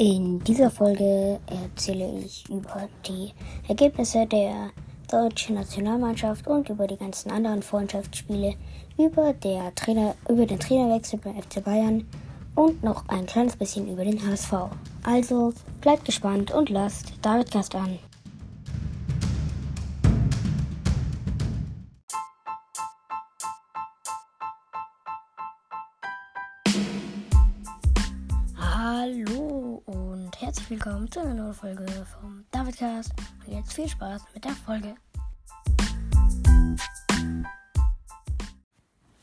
In dieser Folge erzähle ich über die Ergebnisse der deutschen Nationalmannschaft und über die ganzen anderen Freundschaftsspiele, über, der Trainer, über den Trainerwechsel beim FC Bayern und noch ein kleines bisschen über den HSV. Also bleibt gespannt und lasst David Gast an. Hallo herzlich willkommen zu einer neuen Folge vom Davidcast. Und jetzt viel Spaß mit der Folge.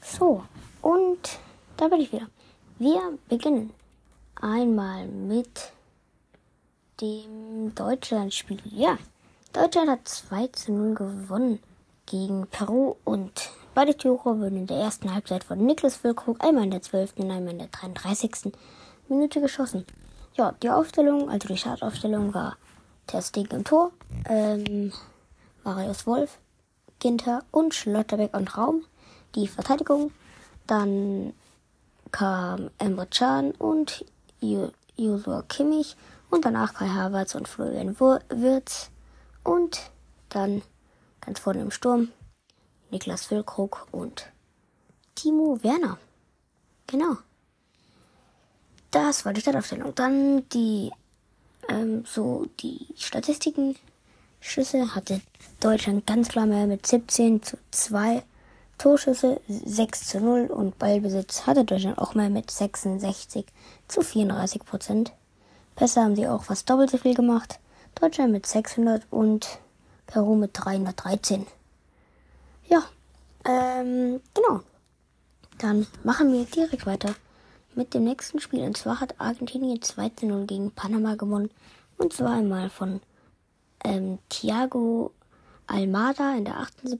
So, und da bin ich wieder. Wir beginnen einmal mit dem Deutschlandspiel. Ja, Deutschland hat 2 zu 0 gewonnen gegen Peru und beide Tore wurden in der ersten Halbzeit von Niklas Füllkrug einmal in der 12. und einmal in der 33. Minute geschossen. Ja, die Aufstellung, also die Startaufstellung war Testing im Tor, ähm, Marius Wolf, Ginter und Schlotterbeck und Raum. Die Verteidigung, dann kam Emre Can und Joshua Kimmich und danach Kai Havertz und Florian Wirtz und dann ganz vorne im Sturm Niklas Füllkrug und Timo Werner. Genau. Das war die Startaufstellung. Dann die, ähm, so die Statistiken. Schüsse hatte Deutschland ganz klar mehr mit 17 zu 2. Torschüsse 6 zu 0 und Ballbesitz hatte Deutschland auch mehr mit 66 zu 34 Prozent. Pässe haben sie auch fast doppelt so viel gemacht. Deutschland mit 600 und Peru mit 313. Ja, ähm, genau. Dann machen wir direkt weiter mit dem nächsten Spiel. Und zwar hat Argentinien 2 zu 0 gegen Panama gewonnen. Und zwar einmal von ähm, Thiago Almada in der 78,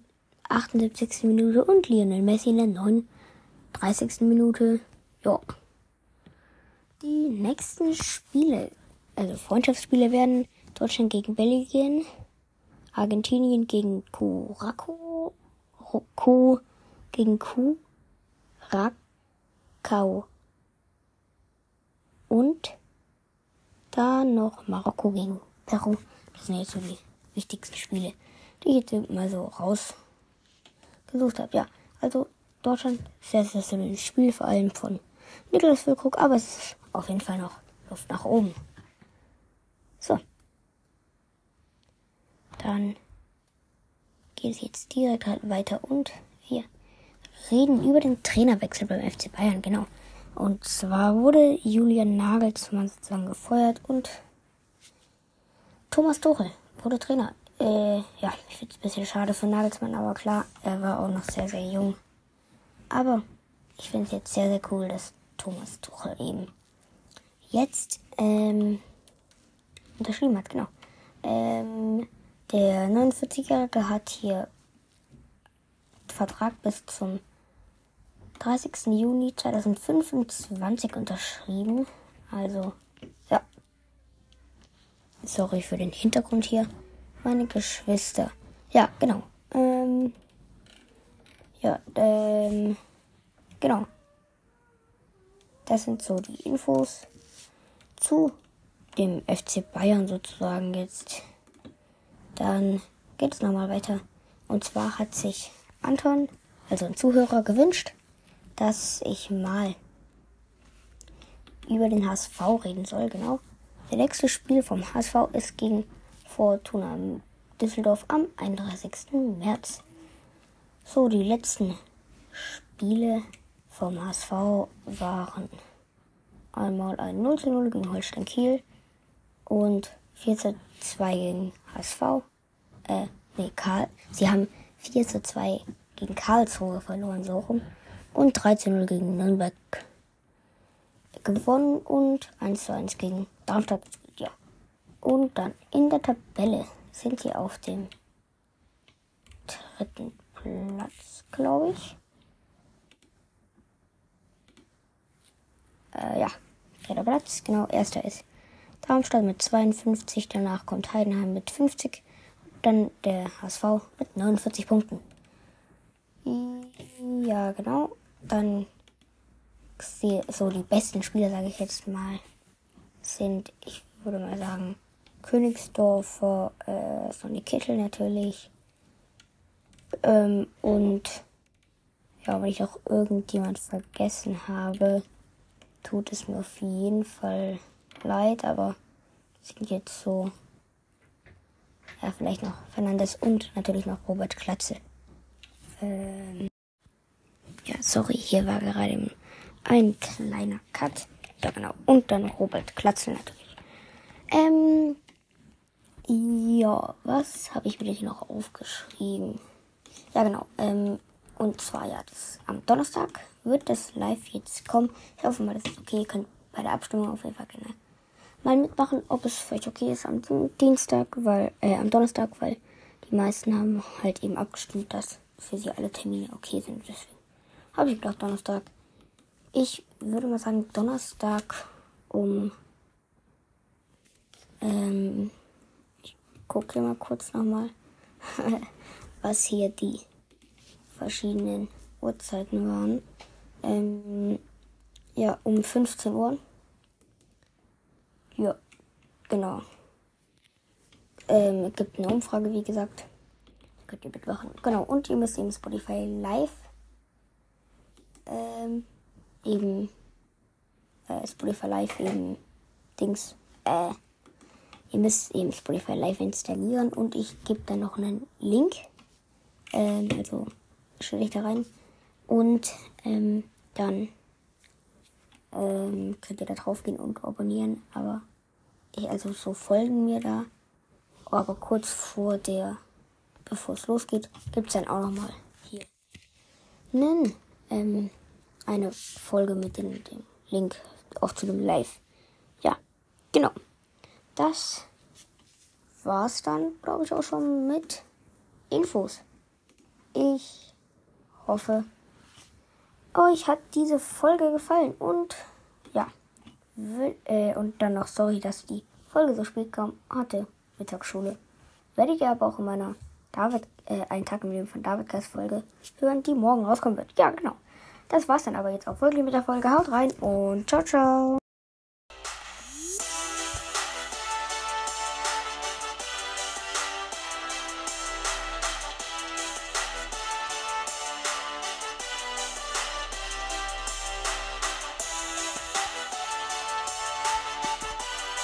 78. Minute und Lionel Messi in der 39. Minute. Ja. Die nächsten Spiele, also Freundschaftsspiele werden Deutschland gegen Belgien, Argentinien gegen Curacao, Q gegen Curacao und dann noch Marokko gegen Peru. Das sind jetzt so die wichtigsten Spiele, die ich jetzt mal so rausgesucht habe. Ja, also Deutschland, sehr, sehr solides Spiel, vor allem von Niklas Füllkrug, aber es ist auf jeden Fall noch Luft nach oben. So. Dann geht es jetzt direkt halt weiter und wir reden über den Trainerwechsel beim FC Bayern, genau. Und zwar wurde Julian Nagelsmann sozusagen gefeuert und Thomas Tuchel wurde Trainer. Äh, ja, ich finde es ein bisschen schade für Nagelsmann, aber klar, er war auch noch sehr, sehr jung. Aber ich finde es jetzt sehr, sehr cool, dass Thomas Tuchel eben jetzt ähm, unterschrieben hat, genau. Ähm, der 49-Jährige hat hier Vertrag bis zum 30. Juni 2025 unterschrieben. Also, ja. Sorry für den Hintergrund hier. Meine Geschwister. Ja, genau. Ähm, ja, ähm, genau. Das sind so die Infos zu dem FC Bayern sozusagen jetzt. Dann geht es nochmal weiter. Und zwar hat sich Anton, also ein Zuhörer, gewünscht, dass ich mal über den HSV reden soll, genau. Der nächste Spiel vom HSV ist gegen Fortuna Düsseldorf am 31. März. So, die letzten Spiele vom HSV waren einmal ein 0 zu 0 gegen Holstein Kiel und 4 zu 2 gegen HSV. Äh, nee, Karl. Sie haben 4 zu 2 gegen Karlsruhe verloren, so rum und 13-0 gegen Nürnberg gewonnen und 1-1 gegen Darmstadt. Ja. Und dann in der Tabelle sind sie auf dem dritten Platz, glaube ich. Äh, ja, dritter Platz, genau, erster ist Darmstadt mit 52, danach kommt Heidenheim mit 50, dann der HSV mit 49 Punkten. Ja, genau dann so die besten Spieler, sage ich jetzt mal, sind, ich würde mal sagen, Königsdorfer, äh, Sonny Kittel natürlich. Ähm, und ja, wenn ich auch irgendjemand vergessen habe, tut es mir auf jeden Fall leid, aber sind jetzt so, ja, vielleicht noch Fernandes und natürlich noch Robert Klatze. Ähm, ja, sorry, hier war gerade ein kleiner Cut. Ja, genau. Und dann Robert Klatzel natürlich. Ähm, ja, was habe ich mir hier noch aufgeschrieben? Ja, genau. Ähm, und zwar, ja, das, am Donnerstag wird das live jetzt kommen. Ich hoffe mal, das ist okay. Ihr könnt bei der Abstimmung auf jeden Fall gerne mal mitmachen, ob es vielleicht okay ist am Dienstag, weil, äh, am Donnerstag, weil die meisten haben halt eben abgestimmt, dass für sie alle Termine okay sind. Deswegen habe ich gedacht, Donnerstag. Ich würde mal sagen, Donnerstag um, ähm, ich gucke mal kurz nochmal, was hier die verschiedenen Uhrzeiten waren. Ähm, ja, um 15 Uhr. Ja, genau. Ähm, es gibt eine Umfrage, wie gesagt. Könnt ihr mitmachen. Genau, und ihr müsst eben Spotify live ähm, eben äh, Spotify Live eben Dings. Äh, ihr müsst eben Spotify Live installieren und ich gebe dann noch einen Link. Ähm, also stelle ich da rein. Und ähm, dann ähm, könnt ihr da drauf gehen und abonnieren. Aber ich, also so folgen mir da. Aber kurz vor der, bevor es losgeht, gibt es dann auch nochmal hier einen, ähm, eine Folge mit dem, dem Link auch zu dem Live. Ja, genau. Das war's dann, glaube ich, auch schon mit Infos. Ich hoffe, euch hat diese Folge gefallen und ja. Will, äh, und dann noch sorry, dass die Folge so spät kam. Hatte Mittagsschule. Werdet ihr aber auch in meiner David, äh, ein Tag im Leben von David Geist Folge hören, die morgen rauskommen wird. Ja, genau. Das war's dann aber jetzt auch wirklich mit der Folge. Haut rein und ciao, ciao.